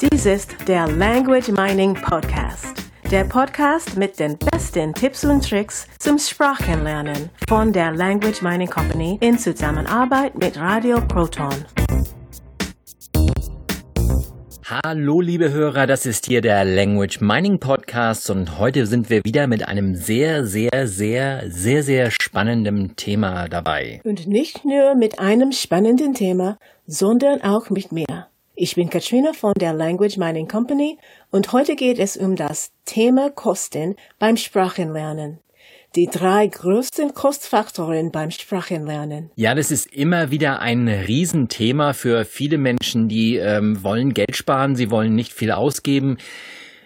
Dies ist der Language Mining Podcast. Der Podcast mit den besten Tipps und Tricks zum Sprachenlernen von der Language Mining Company in Zusammenarbeit mit Radio Proton. Hallo liebe Hörer, das ist hier der Language Mining Podcast und heute sind wir wieder mit einem sehr, sehr, sehr, sehr, sehr spannenden Thema dabei. Und nicht nur mit einem spannenden Thema, sondern auch mit mehr. Ich bin Katrina von der Language Mining Company und heute geht es um das Thema Kosten beim Sprachenlernen. Die drei größten Kostfaktoren beim Sprachenlernen. Ja, das ist immer wieder ein Riesenthema für viele Menschen, die ähm, wollen Geld sparen, sie wollen nicht viel ausgeben.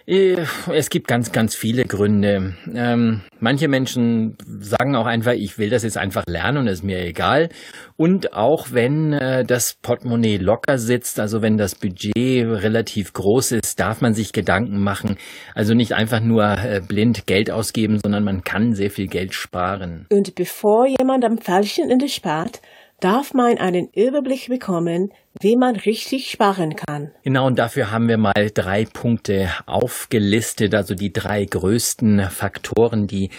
Äh, es gibt ganz, ganz viele Gründe. Ähm, manche Menschen sagen auch einfach, ich will das jetzt einfach lernen und ist mir egal. Und auch wenn äh, das Portemonnaie locker sitzt, also wenn das Budget relativ groß ist, darf man sich Gedanken machen. Also nicht einfach nur äh, blind Geld ausgeben, sondern man kann sehr viel Geld sparen. Und bevor jemand am falschen Ende spart, darf man einen Überblick bekommen, wie man richtig sparen kann. Genau, und dafür haben wir mal drei Punkte aufgelistet, also die drei größten Faktoren, die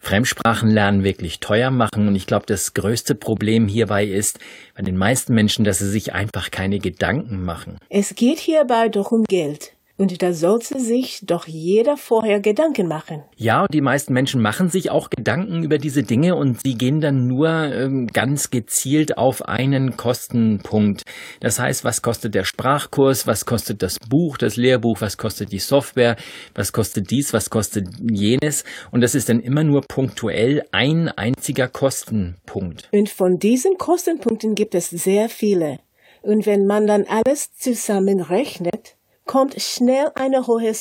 Fremdsprachenlernen wirklich teuer machen. Und ich glaube, das größte Problem hierbei ist bei den meisten Menschen, dass sie sich einfach keine Gedanken machen. Es geht hierbei doch um Geld. Und da sollte sich doch jeder vorher Gedanken machen. Ja, und die meisten Menschen machen sich auch Gedanken über diese Dinge und sie gehen dann nur ähm, ganz gezielt auf einen Kostenpunkt. Das heißt, was kostet der Sprachkurs, was kostet das Buch, das Lehrbuch, was kostet die Software, was kostet dies, was kostet jenes. Und das ist dann immer nur punktuell ein einziger Kostenpunkt. Und von diesen Kostenpunkten gibt es sehr viele. Und wenn man dann alles zusammenrechnet, kommt schnell eine hohe äh,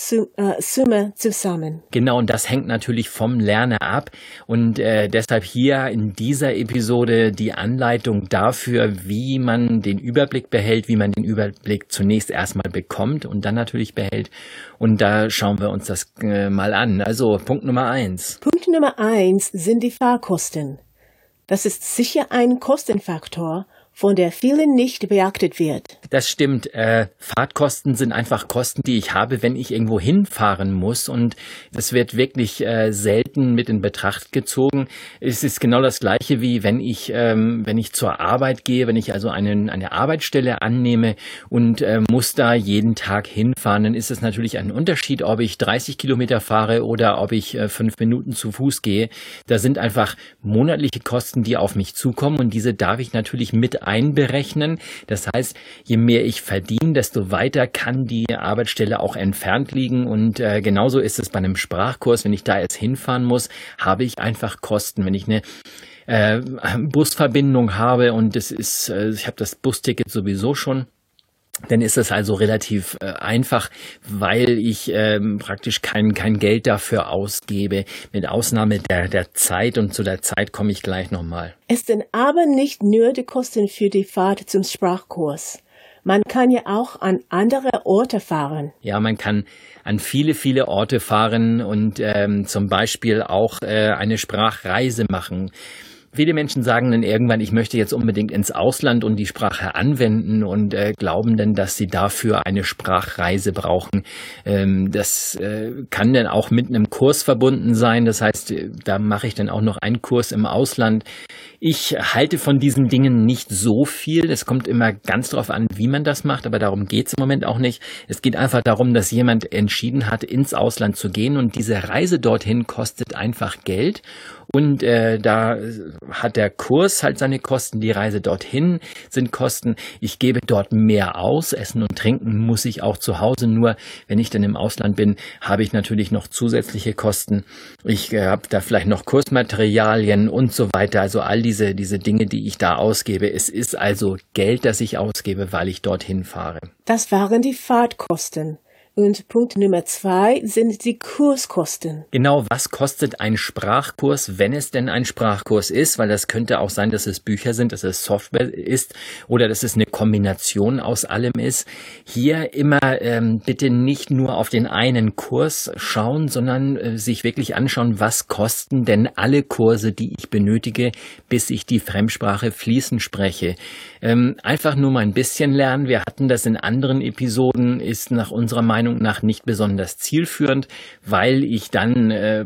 Summe zusammen. Genau, und das hängt natürlich vom Lerner ab. Und äh, deshalb hier in dieser Episode die Anleitung dafür, wie man den Überblick behält, wie man den Überblick zunächst erstmal bekommt und dann natürlich behält. Und da schauen wir uns das äh, mal an. Also Punkt Nummer eins. Punkt Nummer eins sind die Fahrkosten. Das ist sicher ein Kostenfaktor von der vielen nicht beachtet wird. Das stimmt. Äh, Fahrtkosten sind einfach Kosten, die ich habe, wenn ich irgendwo hinfahren muss. Und das wird wirklich äh, selten mit in Betracht gezogen. Es ist genau das Gleiche wie wenn ich, ähm, wenn ich zur Arbeit gehe, wenn ich also einen, eine Arbeitsstelle annehme und äh, muss da jeden Tag hinfahren, dann ist es natürlich ein Unterschied, ob ich 30 Kilometer fahre oder ob ich äh, fünf Minuten zu Fuß gehe. Da sind einfach monatliche Kosten, die auf mich zukommen und diese darf ich natürlich mit einberechnen. Das heißt, je mehr ich verdiene, desto weiter kann die Arbeitsstelle auch entfernt liegen. Und äh, genauso ist es bei einem Sprachkurs. Wenn ich da jetzt hinfahren muss, habe ich einfach Kosten. Wenn ich eine äh, Busverbindung habe und es ist, äh, ich habe das Busticket sowieso schon dann ist es also relativ äh, einfach, weil ich ähm, praktisch kein, kein Geld dafür ausgebe, mit Ausnahme der, der Zeit und zu der Zeit komme ich gleich nochmal. Es sind aber nicht nur die Kosten für die Fahrt zum Sprachkurs. Man kann ja auch an andere Orte fahren. Ja, man kann an viele, viele Orte fahren und ähm, zum Beispiel auch äh, eine Sprachreise machen. Viele Menschen sagen dann irgendwann, ich möchte jetzt unbedingt ins Ausland und die Sprache anwenden und äh, glauben dann, dass sie dafür eine Sprachreise brauchen. Ähm, das äh, kann dann auch mit einem Kurs verbunden sein. Das heißt, äh, da mache ich dann auch noch einen Kurs im Ausland. Ich halte von diesen Dingen nicht so viel. Es kommt immer ganz drauf an, wie man das macht, aber darum geht es im Moment auch nicht. Es geht einfach darum, dass jemand entschieden hat, ins Ausland zu gehen und diese Reise dorthin kostet einfach Geld. Und äh, da hat der Kurs halt seine Kosten, die Reise dorthin sind Kosten. Ich gebe dort mehr aus. Essen und Trinken muss ich auch zu Hause. Nur wenn ich dann im Ausland bin, habe ich natürlich noch zusätzliche Kosten. Ich äh, habe da vielleicht noch Kursmaterialien und so weiter. Also all diese, diese Dinge, die ich da ausgebe. Es ist also Geld, das ich ausgebe, weil ich dorthin fahre. Das waren die Fahrtkosten. Und Punkt Nummer zwei sind die Kurskosten. Genau, was kostet ein Sprachkurs, wenn es denn ein Sprachkurs ist? Weil das könnte auch sein, dass es Bücher sind, dass es Software ist oder dass es eine Kombination aus allem ist. Hier immer ähm, bitte nicht nur auf den einen Kurs schauen, sondern äh, sich wirklich anschauen, was kosten denn alle Kurse, die ich benötige, bis ich die Fremdsprache fließend spreche. Ähm, einfach nur mal ein bisschen lernen. Wir hatten das in anderen Episoden, ist nach unserer Meinung nach nicht besonders zielführend, weil ich dann äh,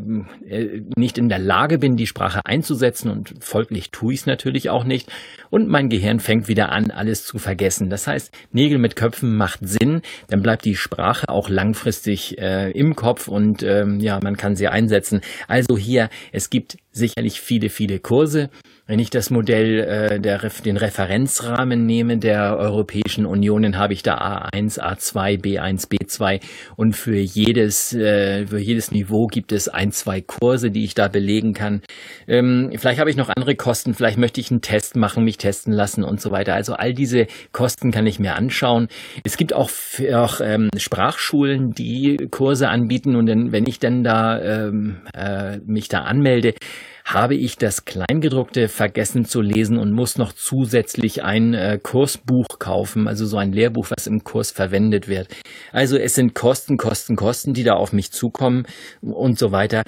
äh nicht in der Lage bin, die Sprache einzusetzen und folglich tue ich es natürlich auch nicht. Und mein Gehirn fängt wieder an, alles zu vergessen. Das heißt, Nägel mit Köpfen macht Sinn, dann bleibt die Sprache auch langfristig äh, im Kopf und ähm, ja, man kann sie einsetzen. Also hier, es gibt sicherlich viele, viele Kurse. Wenn ich das Modell äh, der den Referenzrahmen nehme der Europäischen Union, dann habe ich da A1, A2, B1, B2 und für jedes äh, für jedes Niveau gibt es ein, zwei Kurse, die ich da belegen kann. Ähm, vielleicht habe ich noch andere Kosten, vielleicht möchte ich einen Test machen, mich testen lassen und so weiter. Also all diese Kosten kann ich mir anschauen. Es gibt auch, auch ähm, Sprachschulen, die Kurse anbieten und dann, wenn ich dann da ähm, äh, mich da anmelde, habe ich das Kleingedruckte vergessen zu lesen und muss noch zusätzlich ein äh, Kursbuch kaufen, also so ein Lehrbuch, was im Kurs verwendet wird. Also es sind Kosten, Kosten, Kosten, die da auf mich zukommen und so weiter.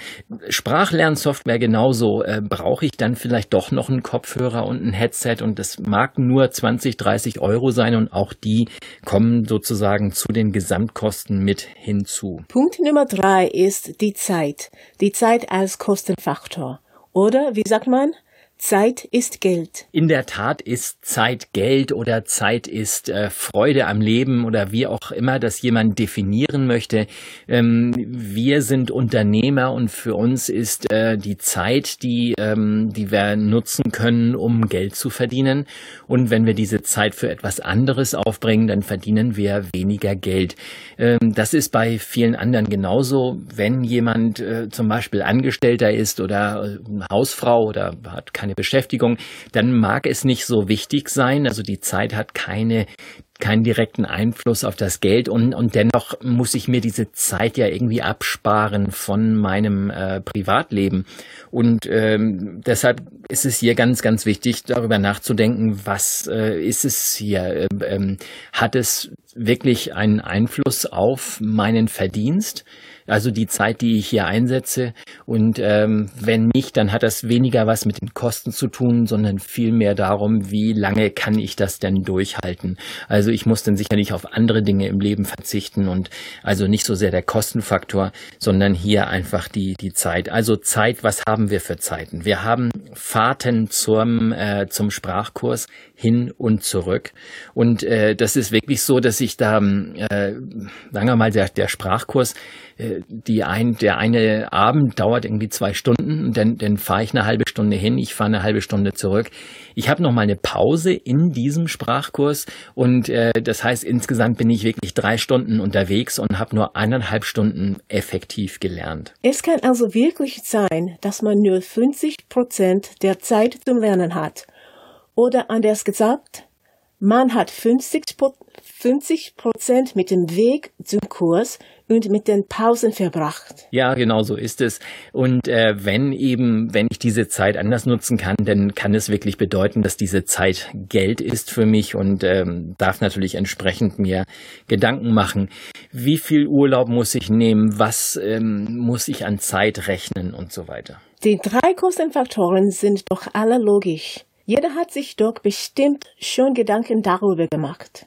Sprachlernsoftware genauso. Äh, brauche ich dann vielleicht doch noch einen Kopfhörer und ein Headset und das mag nur 20, 30 Euro sein und auch die kommen sozusagen zu den Gesamtkosten mit hinzu. Punkt Nummer drei ist die Zeit. Die Zeit als Kostenfaktor. Oder, wie sagt man, Zeit ist Geld. In der Tat ist Zeit Geld oder Zeit ist äh, Freude am Leben oder wie auch immer das jemand definieren möchte. Ähm, wir sind Unternehmer und für uns ist äh, die Zeit, die, ähm, die wir nutzen können, um Geld zu verdienen. Und wenn wir diese Zeit für etwas anderes aufbringen, dann verdienen wir weniger Geld. Ähm, das ist bei vielen anderen genauso. Wenn jemand äh, zum Beispiel Angestellter ist oder äh, Hausfrau oder hat keine keine Beschäftigung, dann mag es nicht so wichtig sein. Also die Zeit hat keine keinen direkten Einfluss auf das Geld und, und dennoch muss ich mir diese Zeit ja irgendwie absparen von meinem äh, Privatleben. Und ähm, deshalb ist es hier ganz, ganz wichtig, darüber nachzudenken, was äh, ist es hier? Ähm, ähm hat es wirklich einen Einfluss auf meinen Verdienst? Also die Zeit, die ich hier einsetze. Und ähm, wenn nicht, dann hat das weniger was mit den Kosten zu tun, sondern vielmehr darum, wie lange kann ich das denn durchhalten. Also ich muss dann sicherlich auf andere Dinge im Leben verzichten und also nicht so sehr der Kostenfaktor, sondern hier einfach die, die Zeit. Also Zeit, was haben wir für Zeiten? Wir haben Fahrten zum, äh, zum Sprachkurs hin und zurück. Und äh, das ist wirklich so, dass ich da, äh, sagen wir mal, der, der Sprachkurs, äh, die ein, der eine Abend dauert irgendwie zwei Stunden, dann, dann fahre ich eine halbe Stunde hin, ich fahre eine halbe Stunde zurück. Ich habe noch mal eine Pause in diesem Sprachkurs und äh, das heißt, insgesamt bin ich wirklich drei Stunden unterwegs und habe nur eineinhalb Stunden effektiv gelernt. Es kann also wirklich sein, dass man nur 50 Prozent der Zeit zum Lernen hat. Oder anders gesagt, man hat 50 Prozent mit dem Weg zum Kurs und mit den Pausen verbracht. Ja, genau so ist es. Und äh, wenn eben, wenn ich diese Zeit anders nutzen kann, dann kann es wirklich bedeuten, dass diese Zeit Geld ist für mich und ähm, darf natürlich entsprechend mir Gedanken machen, wie viel Urlaub muss ich nehmen, was ähm, muss ich an Zeit rechnen und so weiter. Die drei Kostenfaktoren sind doch alle logisch. Jeder hat sich doch bestimmt schon Gedanken darüber gemacht.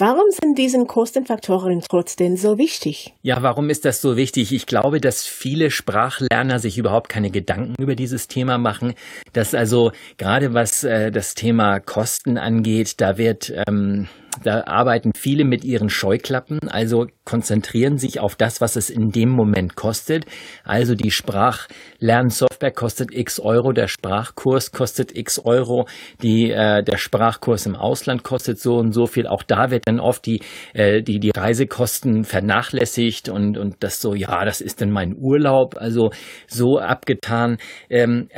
Warum sind diese Kostenfaktoren trotzdem so wichtig? Ja, warum ist das so wichtig? Ich glaube, dass viele Sprachlerner sich überhaupt keine Gedanken über dieses Thema machen. Dass also gerade was äh, das Thema Kosten angeht, da wird ähm, da arbeiten viele mit ihren Scheuklappen, also konzentrieren sich auf das, was es in dem Moment kostet. Also die Sprachlernsoftware kostet x Euro, der Sprachkurs kostet x Euro, die, äh, der Sprachkurs im Ausland kostet so und so viel. Auch da wird dann oft die, äh, die, die Reisekosten vernachlässigt und, und das so, ja, das ist denn mein Urlaub, also so abgetan. Ähm,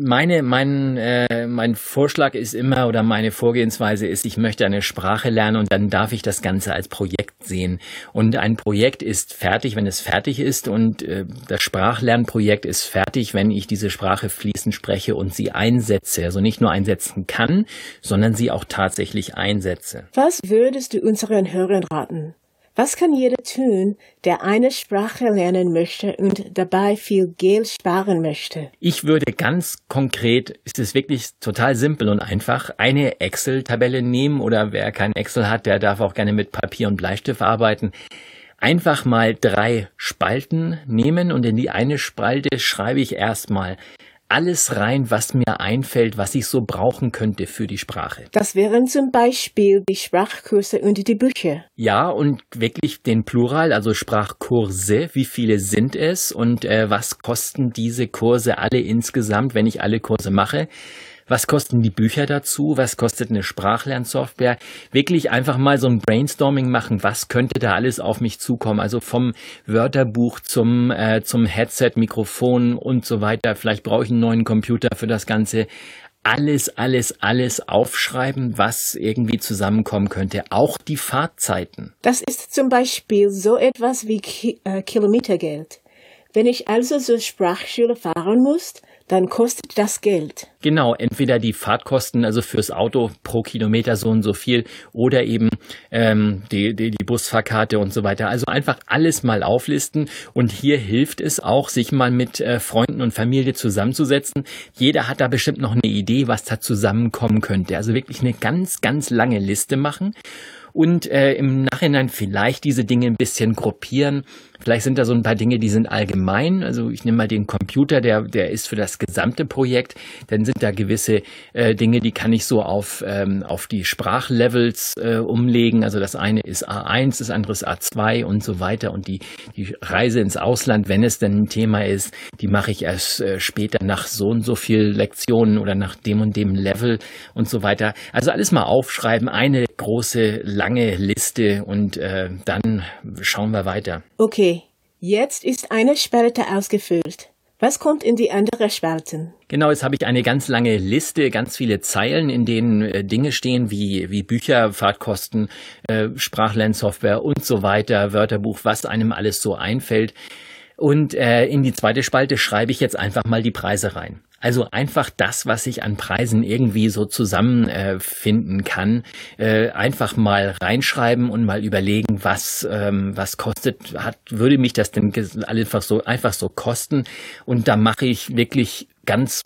meine, mein, äh, mein Vorschlag ist immer oder meine Vorgehensweise ist, ich möchte eine Sprache lernen und dann darf ich das Ganze als Projekt sehen. Und ein Projekt ist fertig, wenn es fertig ist und äh, das Sprachlernprojekt ist fertig, wenn ich diese Sprache fließend spreche und sie einsetze. Also nicht nur einsetzen kann, sondern sie auch tatsächlich einsetze. Was würdest du unseren Hörern raten? Was kann jeder tun, der eine Sprache lernen möchte und dabei viel Geld sparen möchte? Ich würde ganz konkret, ist es wirklich total simpel und einfach, eine Excel-Tabelle nehmen oder wer kein Excel hat, der darf auch gerne mit Papier und Bleistift arbeiten. Einfach mal drei Spalten nehmen und in die eine Spalte schreibe ich erstmal alles rein, was mir einfällt, was ich so brauchen könnte für die Sprache. Das wären zum Beispiel die Sprachkurse und die Bücher. Ja, und wirklich den Plural, also Sprachkurse, wie viele sind es und äh, was kosten diese Kurse alle insgesamt, wenn ich alle Kurse mache? Was kosten die Bücher dazu? Was kostet eine Sprachlernsoftware? Wirklich einfach mal so ein Brainstorming machen. Was könnte da alles auf mich zukommen? Also vom Wörterbuch zum, äh, zum Headset, Mikrofon und so weiter. Vielleicht brauche ich einen neuen Computer für das Ganze alles, alles, alles aufschreiben, was irgendwie zusammenkommen könnte. Auch die Fahrtzeiten. Das ist zum Beispiel so etwas wie Ki äh, Kilometergeld. Wenn ich also zur Sprachschule fahren muss, dann kostet das Geld. Genau, entweder die Fahrtkosten, also fürs Auto pro Kilometer so und so viel, oder eben ähm, die, die, die Busfahrkarte und so weiter. Also einfach alles mal auflisten. Und hier hilft es auch, sich mal mit äh, Freunden und Familie zusammenzusetzen. Jeder hat da bestimmt noch eine Idee, was da zusammenkommen könnte. Also wirklich eine ganz, ganz lange Liste machen und äh, im Nachhinein vielleicht diese Dinge ein bisschen gruppieren. Vielleicht sind da so ein paar Dinge, die sind allgemein. Also ich nehme mal den Computer, der, der ist für das gesamte Projekt. Dann sind da gewisse äh, Dinge, die kann ich so auf, ähm, auf die Sprachlevels äh, umlegen. Also das eine ist A1, das andere ist A2 und so weiter. Und die, die Reise ins Ausland, wenn es denn ein Thema ist, die mache ich erst äh, später nach so und so viel Lektionen oder nach dem und dem Level und so weiter. Also alles mal aufschreiben, eine große, lange Liste und äh, dann schauen wir weiter. Okay, jetzt ist eine Spalte ausgefüllt. Was kommt in die andere Spalten? Genau, jetzt habe ich eine ganz lange Liste, ganz viele Zeilen, in denen äh, Dinge stehen wie, wie Bücher, Fahrtkosten, äh, Sprachlernsoftware und so weiter, Wörterbuch, was einem alles so einfällt. Und äh, in die zweite Spalte schreibe ich jetzt einfach mal die Preise rein. Also einfach das, was ich an Preisen irgendwie so zusammenfinden äh, kann, äh, einfach mal reinschreiben und mal überlegen, was ähm, was kostet, hat würde mich das denn einfach so einfach so kosten? Und da mache ich wirklich ganz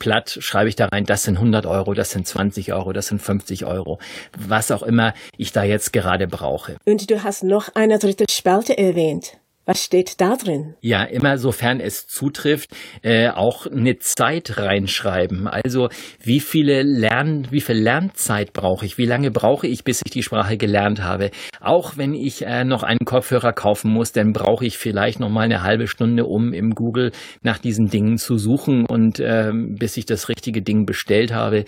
platt schreibe ich da rein, das sind 100 Euro, das sind 20 Euro, das sind 50 Euro, was auch immer ich da jetzt gerade brauche. Und du hast noch eine dritte Spalte erwähnt. Was steht da drin? Ja, immer sofern es zutrifft, äh, auch eine Zeit reinschreiben. Also wie viele Lern, wie viel Lernzeit brauche ich? Wie lange brauche ich, bis ich die Sprache gelernt habe? Auch wenn ich äh, noch einen Kopfhörer kaufen muss, dann brauche ich vielleicht noch mal eine halbe Stunde, um im Google nach diesen Dingen zu suchen und äh, bis ich das richtige Ding bestellt habe.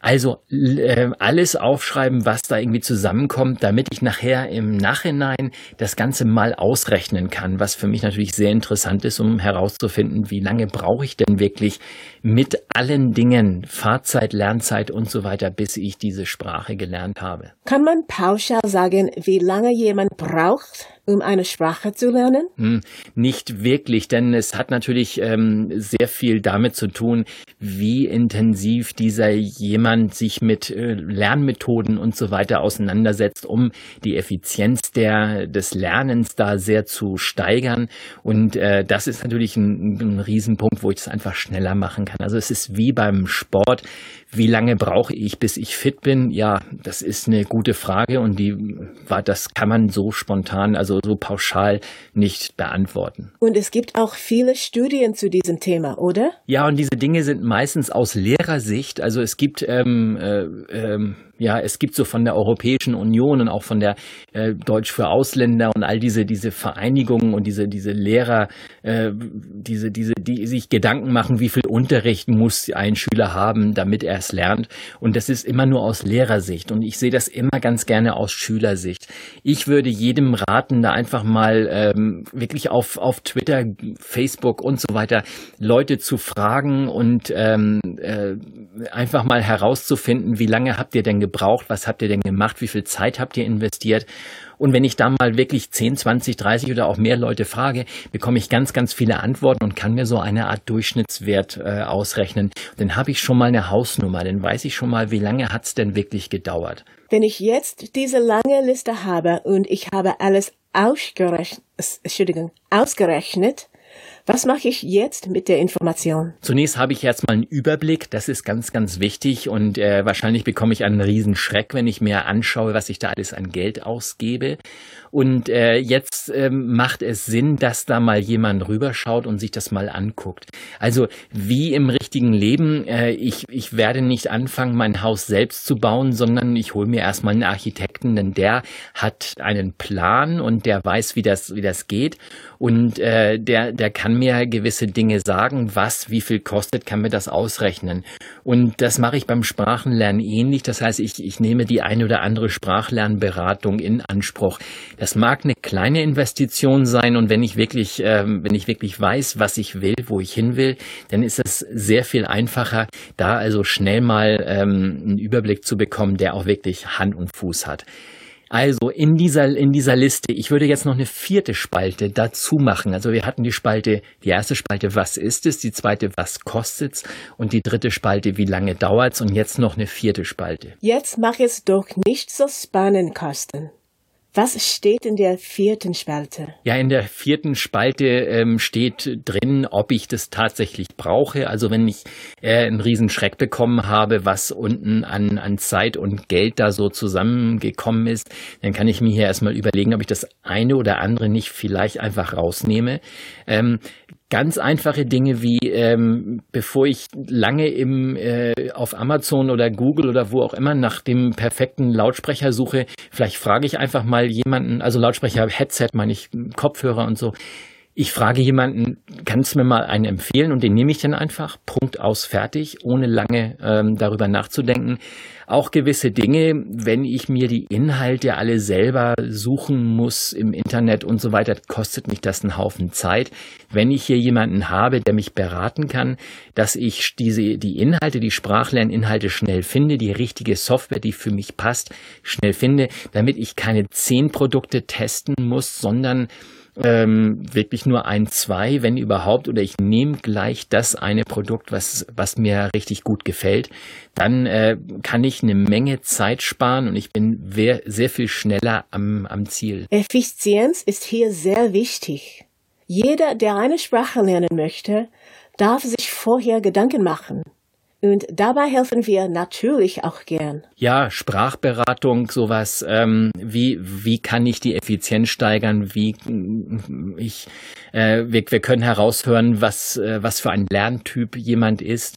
Also äh, alles aufschreiben, was da irgendwie zusammenkommt, damit ich nachher im Nachhinein das Ganze mal ausrechnen kann, was für mich natürlich sehr interessant ist, um herauszufinden, wie lange brauche ich denn wirklich mit allen Dingen, Fahrzeit, Lernzeit und so weiter, bis ich diese Sprache gelernt habe. Kann man pauschal sagen, wie lange jemand braucht, um eine Sprache zu lernen? Hm, nicht wirklich, denn es hat natürlich ähm, sehr viel damit zu tun, wie intensiv dieser jemand sich mit äh, Lernmethoden und so weiter auseinandersetzt, um die Effizienz der, des Lernens da sehr zu steigern. Und äh, das ist natürlich ein, ein Riesenpunkt, wo ich es einfach schneller machen kann. Also es ist wie beim Sport. Wie lange brauche ich, bis ich fit bin? Ja, das ist eine gute Frage und die war, das kann man so spontan, also so pauschal nicht beantworten. Und es gibt auch viele Studien zu diesem Thema, oder? Ja, und diese Dinge sind meistens aus Lehrersicht. Also es gibt ähm, äh, ähm, ja, es gibt so von der Europäischen Union und auch von der äh, Deutsch für Ausländer und all diese diese Vereinigungen und diese diese Lehrer, äh, diese diese die sich Gedanken machen, wie viel Unterricht muss ein Schüler haben, damit er es lernt. Und das ist immer nur aus Lehrersicht und ich sehe das immer ganz gerne aus Schülersicht. Ich würde jedem raten, da einfach mal ähm, wirklich auf auf Twitter, Facebook und so weiter Leute zu fragen und ähm, äh, einfach mal herauszufinden, wie lange habt ihr denn gebraucht, was habt ihr denn gemacht, wie viel Zeit habt ihr investiert. Und wenn ich da mal wirklich 10, 20, 30 oder auch mehr Leute frage, bekomme ich ganz, ganz viele Antworten und kann mir so eine Art Durchschnittswert äh, ausrechnen. Dann habe ich schon mal eine Hausnummer, dann weiß ich schon mal, wie lange hat's denn wirklich gedauert. Wenn ich jetzt diese lange Liste habe und ich habe alles ausgerechnet, Entschuldigung, ausgerechnet, was mache ich jetzt mit der Information? Zunächst habe ich jetzt mal einen Überblick. Das ist ganz, ganz wichtig. Und äh, wahrscheinlich bekomme ich einen Riesenschreck, wenn ich mir anschaue, was ich da alles an Geld ausgebe. Und äh, jetzt ähm, macht es Sinn, dass da mal jemand rüberschaut und sich das mal anguckt. Also wie im richtigen Leben, äh, ich, ich werde nicht anfangen, mein Haus selbst zu bauen, sondern ich hole mir erstmal einen Architekten, denn der hat einen Plan und der weiß, wie das, wie das geht. Und äh, der, der kann mir gewisse Dinge sagen, was, wie viel kostet, kann mir das ausrechnen. Und das mache ich beim Sprachenlernen ähnlich. Das heißt, ich, ich nehme die eine oder andere Sprachlernberatung in Anspruch. Das mag eine kleine Investition sein und wenn ich wirklich, ähm, wenn ich wirklich weiß, was ich will, wo ich hin will, dann ist es sehr viel einfacher, da also schnell mal ähm, einen Überblick zu bekommen, der auch wirklich Hand und Fuß hat. Also in dieser, in dieser Liste, ich würde jetzt noch eine vierte Spalte dazu machen. Also wir hatten die Spalte, die erste Spalte, was ist es? Die zweite, was kostet's? Und die dritte Spalte, wie lange dauert's? Und jetzt noch eine vierte Spalte. Jetzt mach es doch nicht so spannend, Carsten. Was steht in der vierten Spalte? Ja, in der vierten Spalte ähm, steht drin, ob ich das tatsächlich brauche. Also wenn ich äh, einen Riesenschreck bekommen habe, was unten an, an Zeit und Geld da so zusammengekommen ist, dann kann ich mir hier erstmal überlegen, ob ich das eine oder andere nicht vielleicht einfach rausnehme. Ähm, ganz einfache Dinge wie, ähm, bevor ich lange im, äh, auf Amazon oder Google oder wo auch immer nach dem perfekten Lautsprecher suche, vielleicht frage ich einfach mal jemanden, also Lautsprecher, Headset meine ich, Kopfhörer und so, ich frage jemanden, kannst du mir mal einen empfehlen? Und den nehme ich dann einfach, Punkt aus, fertig, ohne lange ähm, darüber nachzudenken. Auch gewisse Dinge, wenn ich mir die Inhalte alle selber suchen muss im Internet und so weiter, kostet mich das einen Haufen Zeit. Wenn ich hier jemanden habe, der mich beraten kann, dass ich diese, die Inhalte, die Sprachlerninhalte schnell finde, die richtige Software, die für mich passt, schnell finde, damit ich keine zehn Produkte testen muss, sondern ähm, wirklich nur ein, zwei, wenn überhaupt, oder ich nehme gleich das eine Produkt, was, was mir richtig gut gefällt, dann äh, kann ich eine Menge Zeit sparen und ich bin sehr, viel schneller am, am Ziel. Effizienz ist hier sehr wichtig. Jeder, der eine Sprache lernen möchte, darf sich vorher Gedanken machen. Und dabei helfen wir natürlich auch gern. Ja, Sprachberatung, sowas. Ähm, wie wie kann ich die Effizienz steigern? Wie ich äh, wir, wir können heraushören, was äh, was für ein Lerntyp jemand ist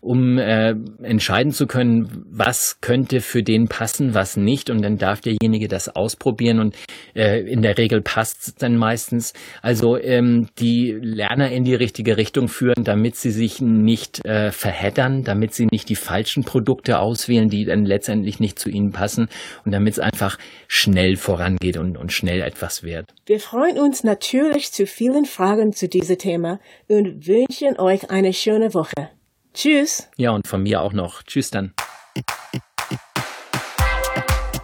um äh, entscheiden zu können, was könnte für den passen, was nicht. Und dann darf derjenige das ausprobieren und äh, in der Regel passt es dann meistens. Also ähm, die Lerner in die richtige Richtung führen, damit sie sich nicht äh, verheddern, damit sie nicht die falschen Produkte auswählen, die dann letztendlich nicht zu ihnen passen und damit es einfach schnell vorangeht und, und schnell etwas wird. Wir freuen uns natürlich zu vielen Fragen zu diesem Thema und wünschen euch eine schöne Woche. Tschüss. Ja, und von mir auch noch. Tschüss dann.